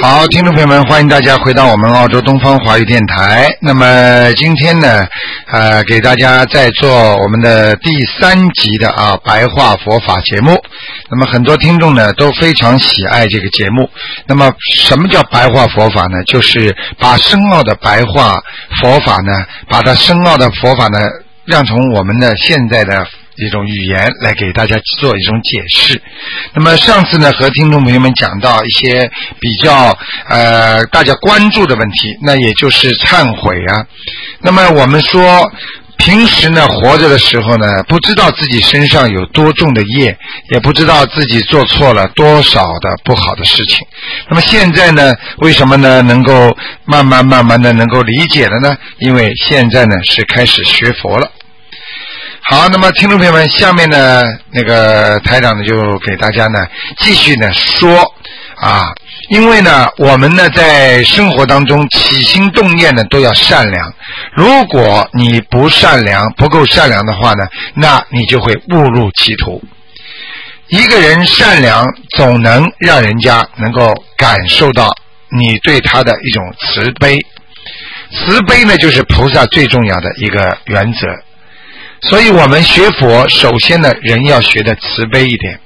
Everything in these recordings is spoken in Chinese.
好，听众朋友们，欢迎大家回到我们澳洲东方华语电台。那么今天呢，呃，给大家在做我们的第三集的啊白话佛法节目。那么很多听众呢都非常喜爱这个节目。那么什么叫白话佛法呢？就是把深奥的白话佛法呢，把它深奥的佛法呢，让从我们的现在的。一种语言来给大家做一种解释。那么上次呢，和听众朋友们讲到一些比较呃大家关注的问题，那也就是忏悔啊。那么我们说，平时呢活着的时候呢，不知道自己身上有多重的业，也不知道自己做错了多少的不好的事情。那么现在呢，为什么呢能够慢慢慢慢的能够理解了呢？因为现在呢是开始学佛了。好，那么听众朋友们，下面呢，那个台长呢就给大家呢继续呢说啊，因为呢，我们呢在生活当中起心动念呢都要善良，如果你不善良，不够善良的话呢，那你就会误入歧途。一个人善良，总能让人家能够感受到你对他的一种慈悲，慈悲呢就是菩萨最重要的一个原则。所以我们学佛，首先呢，人要学的慈悲一点。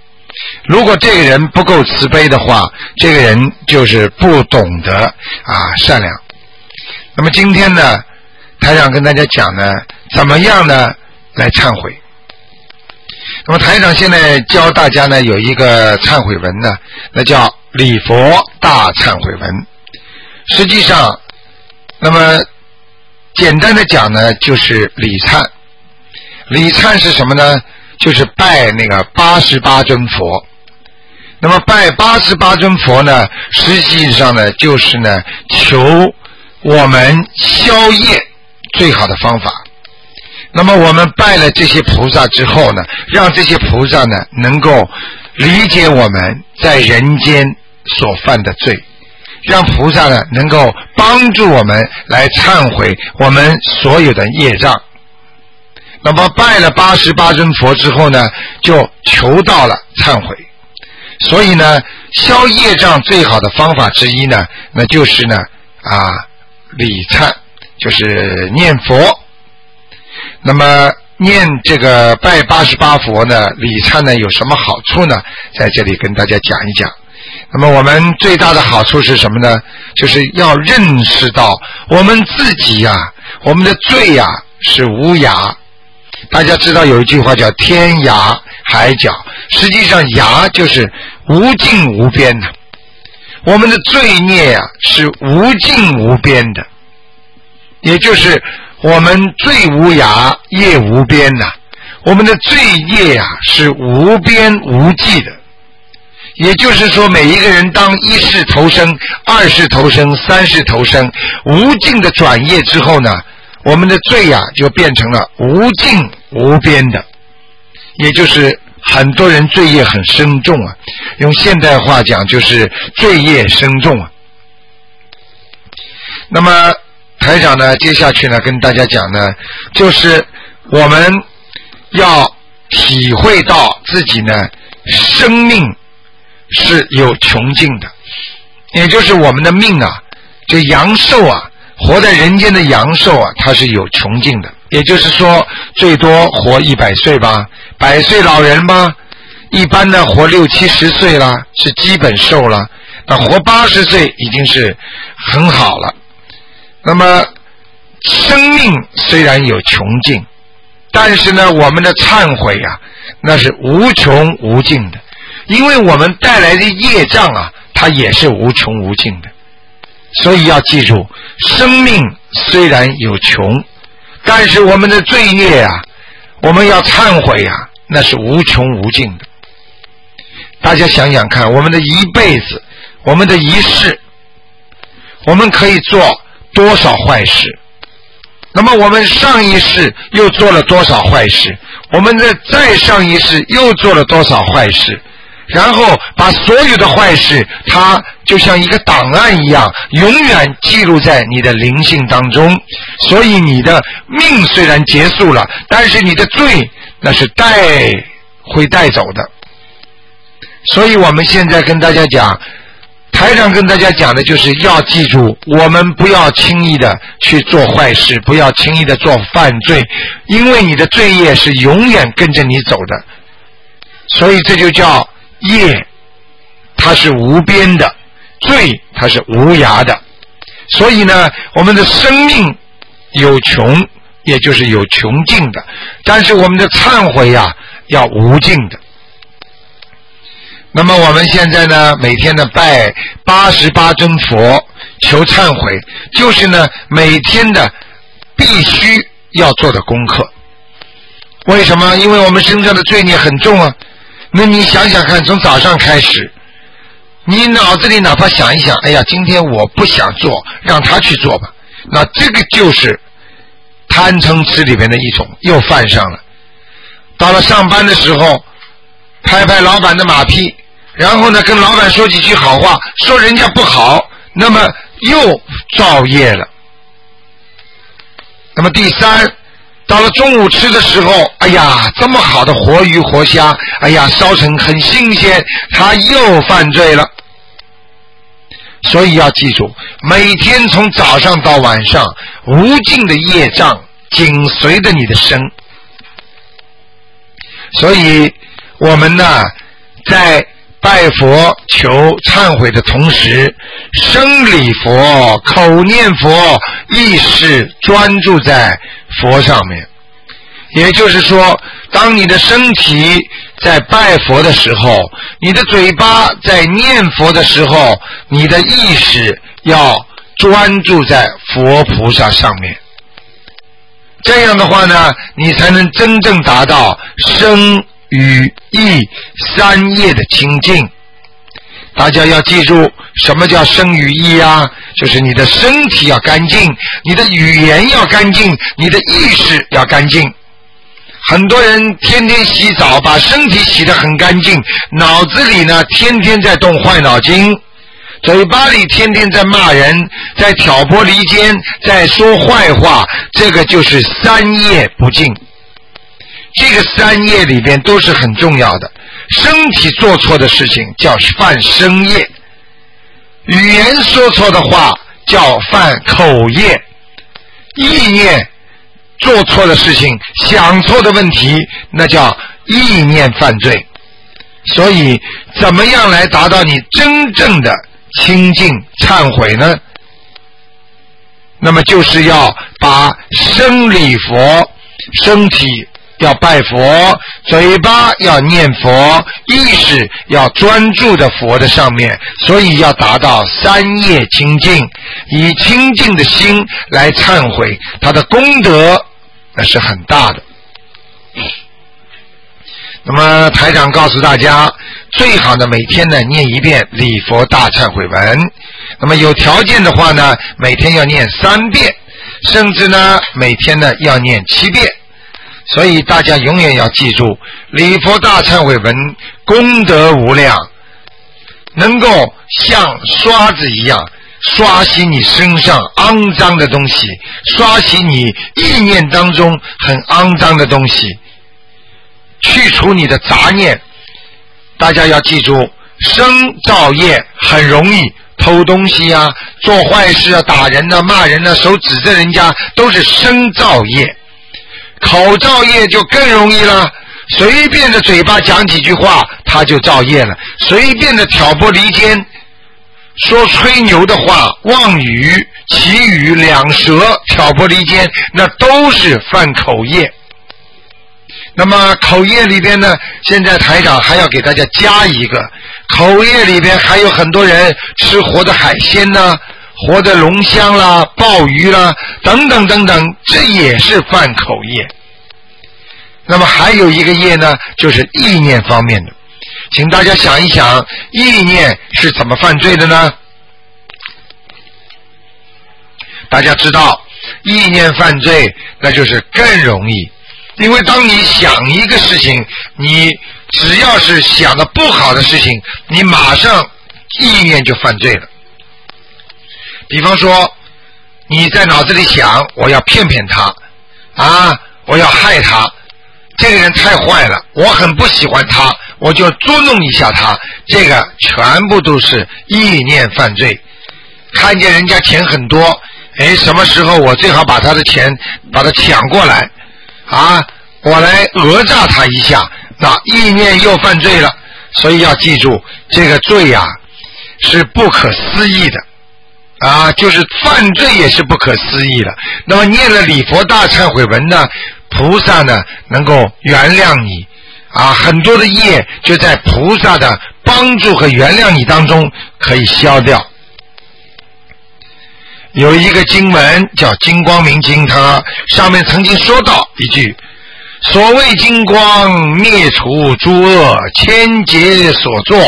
如果这个人不够慈悲的话，这个人就是不懂得啊善良。那么今天呢，台长跟大家讲呢，怎么样呢来忏悔？那么台长现在教大家呢，有一个忏悔文呢，那叫礼佛大忏悔文。实际上，那么简单的讲呢，就是礼忏。礼忏是什么呢？就是拜那个八十八尊佛。那么拜八十八尊佛呢，实际上呢，就是呢，求我们消业最好的方法。那么我们拜了这些菩萨之后呢，让这些菩萨呢，能够理解我们在人间所犯的罪，让菩萨呢，能够帮助我们来忏悔我们所有的业障。那么拜了八十八尊佛之后呢，就求到了忏悔。所以呢，消业障最好的方法之一呢，那就是呢啊礼忏，就是念佛。那么念这个拜八十八佛呢，礼忏呢有什么好处呢？在这里跟大家讲一讲。那么我们最大的好处是什么呢？就是要认识到我们自己呀，我们的罪呀是无涯。大家知道有一句话叫“天涯海角”，实际上“涯”就是无尽无边的。我们的罪孽呀是无尽无边的，也就是我们罪无涯，业无边呐。我们的罪业呀是无边无际的，也就是说，每一个人当一世投生、二世投生、三世投生，无尽的转业之后呢？我们的罪呀，就变成了无尽无边的，也就是很多人罪业很深重啊。用现代话讲，就是罪业深重啊。那么台长呢，接下去呢，跟大家讲呢，就是我们要体会到自己呢，生命是有穷尽的，也就是我们的命啊，就阳寿啊。活在人间的阳寿啊，它是有穷尽的，也就是说，最多活一百岁吧，百岁老人吗？一般的活六七十岁了，是基本寿了。那活八十岁已经是很好了。那么，生命虽然有穷尽，但是呢，我们的忏悔啊，那是无穷无尽的，因为我们带来的业障啊，它也是无穷无尽的。所以要记住，生命虽然有穷，但是我们的罪孽啊，我们要忏悔啊，那是无穷无尽的。大家想想看，我们的一辈子，我们的一世，我们可以做多少坏事？那么我们上一世又做了多少坏事？我们的再上一世又做了多少坏事？然后把所有的坏事，它就像一个档案一样，永远记录在你的灵性当中。所以你的命虽然结束了，但是你的罪那是带会带走的。所以我们现在跟大家讲，台上跟大家讲的就是要记住，我们不要轻易的去做坏事，不要轻易的做犯罪，因为你的罪业是永远跟着你走的。所以这就叫。业，它是无边的；罪，它是无涯的。所以呢，我们的生命有穷，也就是有穷尽的；但是我们的忏悔呀，要无尽的。那么我们现在呢，每天呢拜八十八尊佛求忏悔，就是呢每天的必须要做的功课。为什么？因为我们身上的罪孽很重啊。那你想想看，从早上开始，你脑子里哪怕想一想，哎呀，今天我不想做，让他去做吧。那这个就是贪嗔痴里面的一种，又犯上了。到了上班的时候，拍拍老板的马屁，然后呢，跟老板说几句好话，说人家不好，那么又造业了。那么第三。到了中午吃的时候，哎呀，这么好的活鱼活虾，哎呀，烧成很新鲜，他又犯罪了。所以要记住，每天从早上到晚上，无尽的业障紧随着你的身。所以，我们呢，在拜佛求忏悔的同时，生礼佛、口念佛，意识专注在。佛上面，也就是说，当你的身体在拜佛的时候，你的嘴巴在念佛的时候，你的意识要专注在佛菩萨上面。这样的话呢，你才能真正达到生与意三业的清净。大家要记住，什么叫身与意啊？就是你的身体要干净，你的语言要干净，你的意识要干净。很多人天天洗澡，把身体洗得很干净，脑子里呢天天在动坏脑筋，嘴巴里天天在骂人，在挑拨离间，在说坏话，这个就是三业不净。这个三业里边都是很重要的。身体做错的事情叫犯身业，语言说错的话叫犯口业，意念做错的事情、想错的问题，那叫意念犯罪。所以，怎么样来达到你真正的清净忏悔呢？那么，就是要把生理佛身体。要拜佛，嘴巴要念佛，意识要专注的佛的上面，所以要达到三业清净，以清净的心来忏悔，他的功德那是很大的。那么台长告诉大家，最好的每天呢念一遍礼佛大忏悔文，那么有条件的话呢，每天要念三遍，甚至呢每天呢要念七遍。所以大家永远要记住，礼佛大忏悔文功德无量，能够像刷子一样刷洗你身上肮脏的东西，刷洗你意念当中很肮脏的东西，去除你的杂念。大家要记住，生造业很容易，偷东西啊，做坏事啊，打人啊，骂人啊，手指着人家，都是生造业。口造业就更容易了，随便的嘴巴讲几句话，他就造业了；随便的挑拨离间，说吹牛的话、妄语、绮语、两舌、挑拨离间，那都是犯口业。那么口业里边呢，现在台长还要给大家加一个，口业里边还有很多人吃活的海鲜呢。活的龙虾啦、鲍鱼啦，等等等等，这也是犯口业。那么还有一个业呢，就是意念方面的。请大家想一想，意念是怎么犯罪的呢？大家知道，意念犯罪，那就是更容易，因为当你想一个事情，你只要是想的不好的事情，你马上意念就犯罪了。比方说，你在脑子里想，我要骗骗他，啊，我要害他，这个人太坏了，我很不喜欢他，我就捉弄一下他，这个全部都是意念犯罪。看见人家钱很多。哎，什么时候我最好把他的钱把他抢过来啊？我来讹诈他一下，那意念又犯罪了。所以要记住，这个罪呀是不可思议的啊，就是犯罪也是不可思议的。那么念了礼佛大忏悔文呢，菩萨呢能够原谅你啊，很多的业就在菩萨的帮助和原谅你当中可以消掉。有一个经文叫《金光明经》，它上面曾经说到一句：“所谓金光灭除诸恶，千劫所作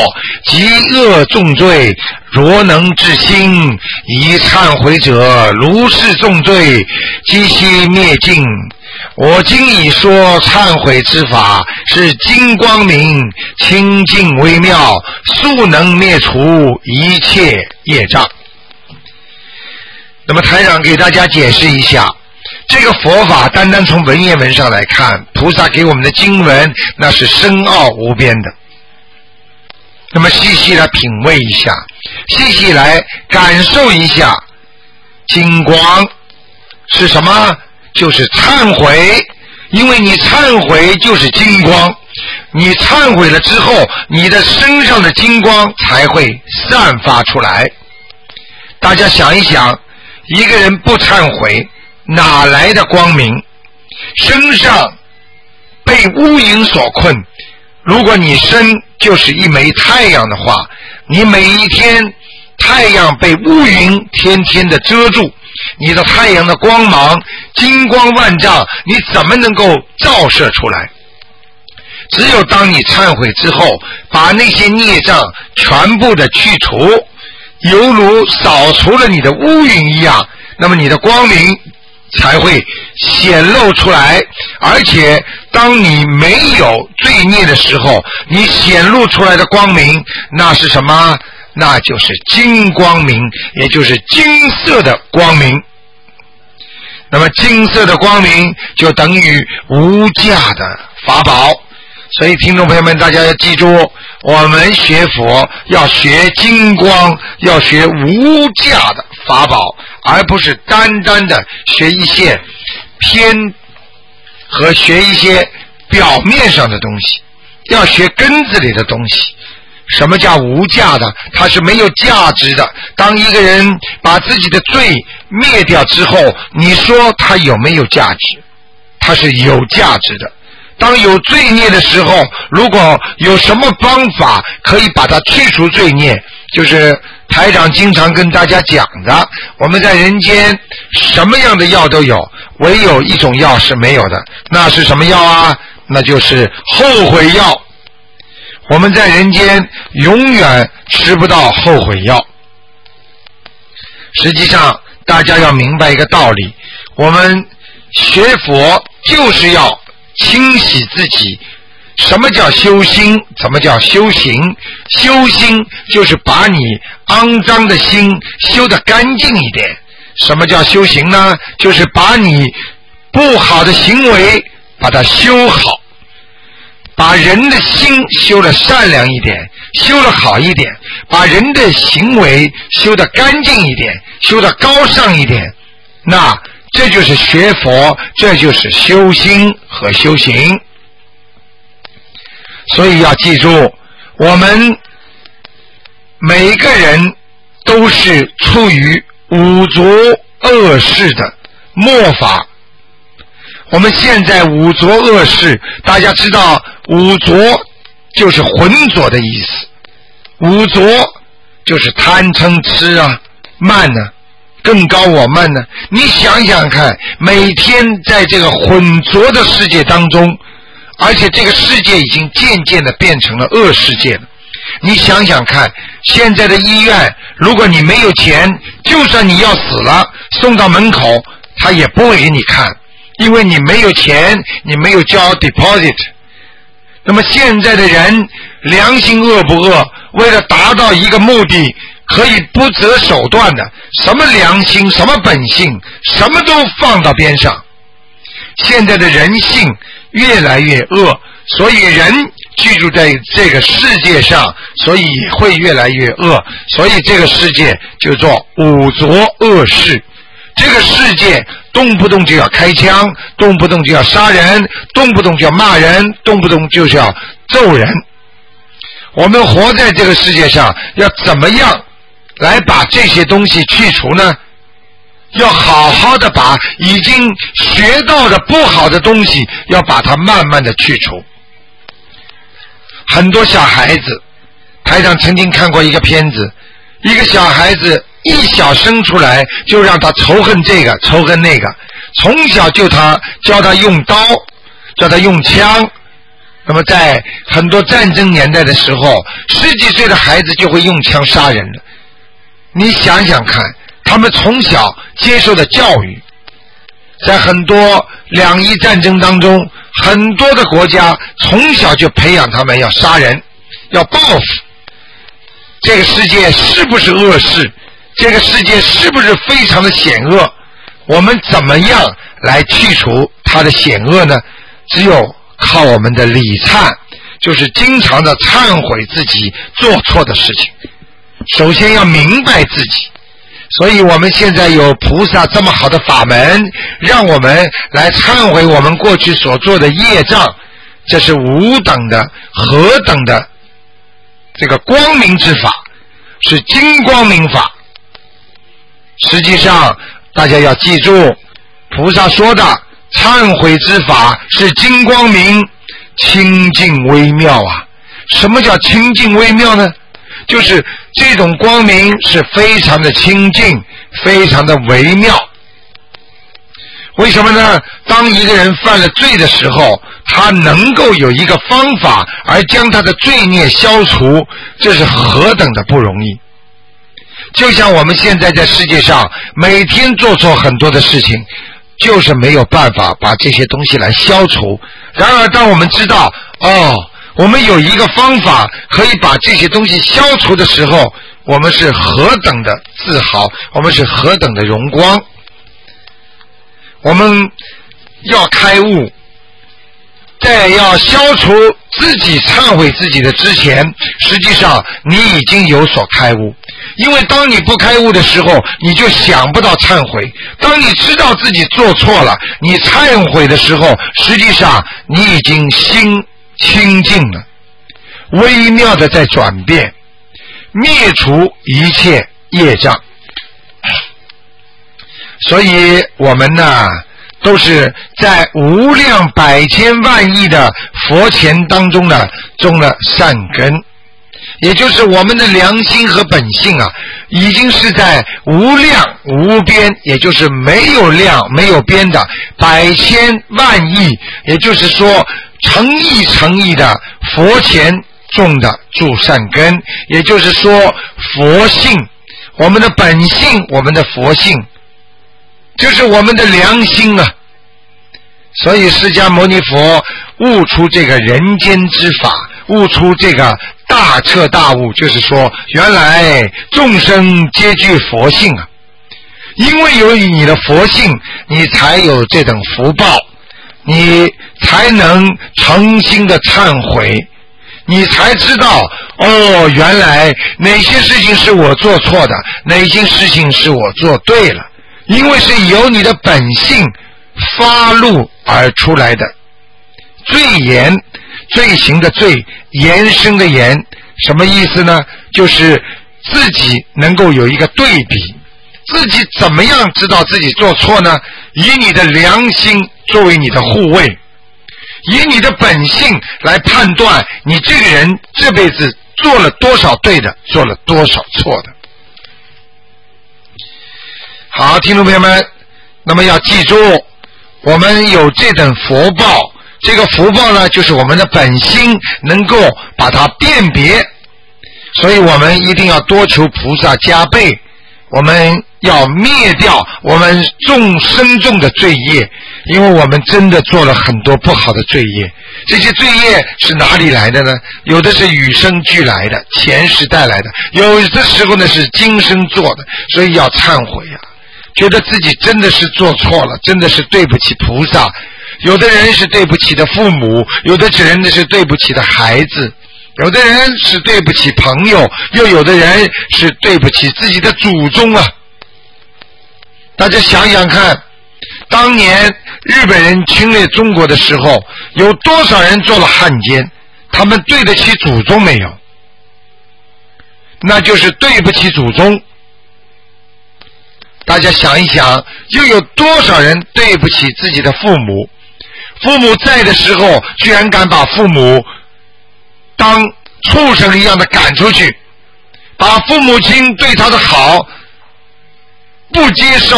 极恶重罪，若能至心，以忏悔者，如是重罪，即悉灭尽。我今已说忏悔之法，是金光明，清净微妙，速能灭除一切业障。”那么台长给大家解释一下，这个佛法单单从文言文上来看，菩萨给我们的经文那是深奥无边的。那么细细来品味一下，细细来感受一下，金光是什么？就是忏悔，因为你忏悔就是金光，你忏悔了之后，你的身上的金光才会散发出来。大家想一想。一个人不忏悔，哪来的光明？身上被乌云所困。如果你身就是一枚太阳的话，你每一天太阳被乌云天天的遮住，你的太阳的光芒金光万丈，你怎么能够照射出来？只有当你忏悔之后，把那些孽障全部的去除。犹如扫除了你的乌云一样，那么你的光明才会显露出来。而且，当你没有罪孽的时候，你显露出来的光明，那是什么？那就是金光明，也就是金色的光明。那么，金色的光明就等于无价的法宝。所以，听众朋友们，大家要记住，我们学佛要学金光，要学无价的法宝，而不是单单的学一些偏和学一些表面上的东西，要学根子里的东西。什么叫无价的？它是没有价值的。当一个人把自己的罪灭掉之后，你说他有没有价值？它是有价值的。当有罪孽的时候，如果有什么方法可以把它去除罪孽，就是台长经常跟大家讲的。我们在人间什么样的药都有，唯有一种药是没有的，那是什么药啊？那就是后悔药。我们在人间永远吃不到后悔药。实际上，大家要明白一个道理：我们学佛就是要。清洗自己，什么叫修心？怎么叫修行？修心就是把你肮脏的心修得干净一点。什么叫修行呢？就是把你不好的行为把它修好，把人的心修得善良一点，修得好一点，把人的行为修得干净一点，修得高尚一点，那。这就是学佛，这就是修心和修行。所以要记住，我们每个人都是处于五浊恶世的末法。我们现在五浊恶世，大家知道五浊就是浑浊的意思，五浊就是贪嗔痴啊，慢呢。更高我慢呢？你想想看，每天在这个浑浊的世界当中，而且这个世界已经渐渐的变成了恶世界了。你想想看，现在的医院，如果你没有钱，就算你要死了，送到门口，他也不会给你看，因为你没有钱，你没有交 deposit。那么现在的人良心恶不恶？为了达到一个目的，可以不择手段的，什么良心，什么本性，什么都放到边上。现在的人性越来越恶，所以人居住在这个世界上，所以会越来越恶。所以这个世界就做五浊恶世。这个世界动不动就要开枪，动不动就要杀人，动不动就要骂人，动不动就是要揍人。我们活在这个世界上，要怎么样来把这些东西去除呢？要好好的把已经学到的不好的东西，要把它慢慢的去除。很多小孩子，台长曾经看过一个片子，一个小孩子一小生出来就让他仇恨这个仇恨那个，从小就他教他用刀，教他用枪。那么在很多战争年代的时候，十几岁的孩子就会用枪杀人了。你想想看。他们从小接受的教育，在很多两伊战争当中，很多的国家从小就培养他们要杀人，要报复。这个世界是不是恶世？这个世界是不是非常的险恶？我们怎么样来去除它的险恶呢？只有靠我们的礼忏，就是经常的忏悔自己做错的事情。首先要明白自己。所以我们现在有菩萨这么好的法门，让我们来忏悔我们过去所做的业障，这是无等的、何等的这个光明之法，是金光明法。实际上，大家要记住，菩萨说的忏悔之法是金光明、清净微妙啊。什么叫清净微妙呢？就是这种光明是非常的清净，非常的微妙。为什么呢？当一个人犯了罪的时候，他能够有一个方法而将他的罪孽消除，这是何等的不容易。就像我们现在在世界上每天做错很多的事情，就是没有办法把这些东西来消除。然而，当我们知道，哦。我们有一个方法可以把这些东西消除的时候，我们是何等的自豪，我们是何等的荣光。我们要开悟，在要消除自己忏悔自己的之前，实际上你已经有所开悟。因为当你不开悟的时候，你就想不到忏悔；当你知道自己做错了，你忏悔的时候，实际上你已经心。清净了，微妙的在转变，灭除一切业障。所以，我们呢，都是在无量百千万亿的佛前当中呢，种了善根，也就是我们的良心和本性啊，已经是在无量无边，也就是没有量没有边的百千万亿，也就是说。诚意诚意的佛前种的助善根，也就是说佛性，我们的本性，我们的佛性，就是我们的良心啊。所以释迦牟尼佛悟出这个人间之法，悟出这个大彻大悟，就是说原来众生皆具佛性啊。因为有你的佛性，你才有这等福报。你才能诚心的忏悔，你才知道哦，原来哪些事情是我做错的，哪些事情是我做对了，因为是由你的本性发露而出来的。罪言，罪行的罪，延伸的延，什么意思呢？就是自己能够有一个对比，自己怎么样知道自己做错呢？以你的良心。作为你的护卫，以你的本性来判断你这个人这辈子做了多少对的，做了多少错的。好，听众朋友们，那么要记住，我们有这等福报，这个福报呢，就是我们的本心能够把它辨别，所以我们一定要多求菩萨加倍，我们要灭掉我们众深重的罪业，因为我们真的做了很多不好的罪业。这些罪业是哪里来的呢？有的是与生俱来的，前世带来的；有的时候呢是今生做的，所以要忏悔呀。觉得自己真的是做错了，真的是对不起菩萨。有的人是对不起的父母，有的人呢是对不起的孩子，有的人是对不起朋友，又有的人是对不起自己的祖宗啊。大家想想看，当年日本人侵略中国的时候，有多少人做了汉奸？他们对得起祖宗没有？那就是对不起祖宗。大家想一想，又有多少人对不起自己的父母？父母在的时候，居然敢把父母当畜生一样的赶出去，把父母亲对他的好不接受，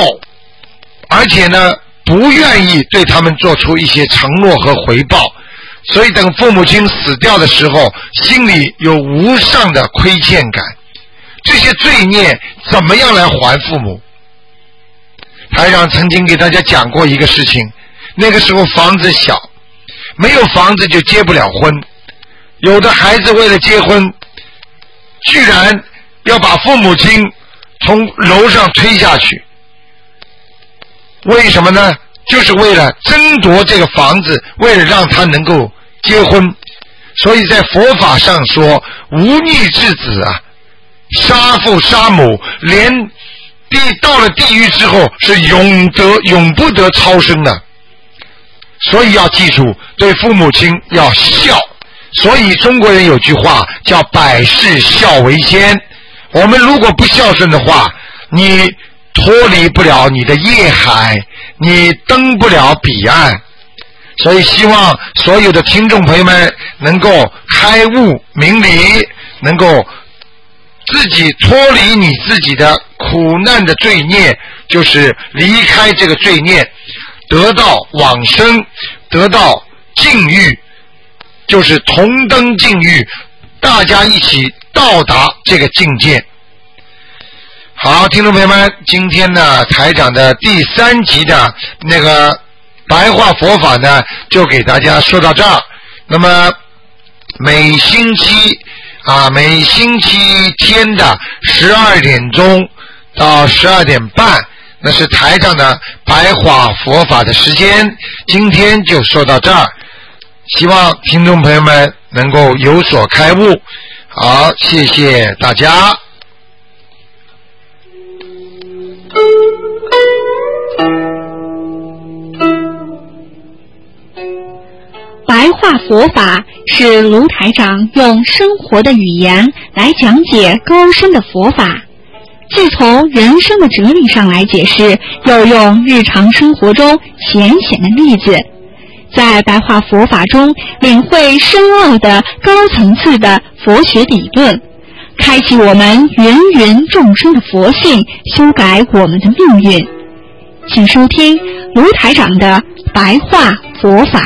而且呢，不愿意对他们做出一些承诺和回报，所以等父母亲死掉的时候，心里有无上的亏欠感。这些罪孽怎么样来还父母？台长曾经给大家讲过一个事情，那个时候房子小，没有房子就结不了婚，有的孩子为了结婚，居然要把父母亲从楼上推下去，为什么呢？就是为了争夺这个房子，为了让他能够结婚，所以在佛法上说无逆之子啊，杀父杀母，连。地到了地狱之后是永得永不得超生的，所以要记住对父母亲要孝。所以中国人有句话叫“百事孝为先”。我们如果不孝顺的话，你脱离不了你的业海，你登不了彼岸。所以希望所有的听众朋友们能够开悟明理，能够。自己脱离你自己的苦难的罪孽，就是离开这个罪孽，得到往生，得到境遇，就是同登境遇，大家一起到达这个境界。好，听众朋友们，今天呢，台长的第三集的那个白话佛法呢，就给大家说到这儿。那么每星期。啊，每星期天的十二点钟到十二点半，那是台上的白话佛法的时间。今天就说到这儿，希望听众朋友们能够有所开悟。好，谢谢大家。白话佛法是卢台长用生活的语言来讲解高深的佛法，既从人生的哲理上来解释，又用日常生活中浅显的例子，在白话佛法中领会深奥的高层次的佛学理论，开启我们芸芸众生的佛性，修改我们的命运。请收听卢台长的白话佛法。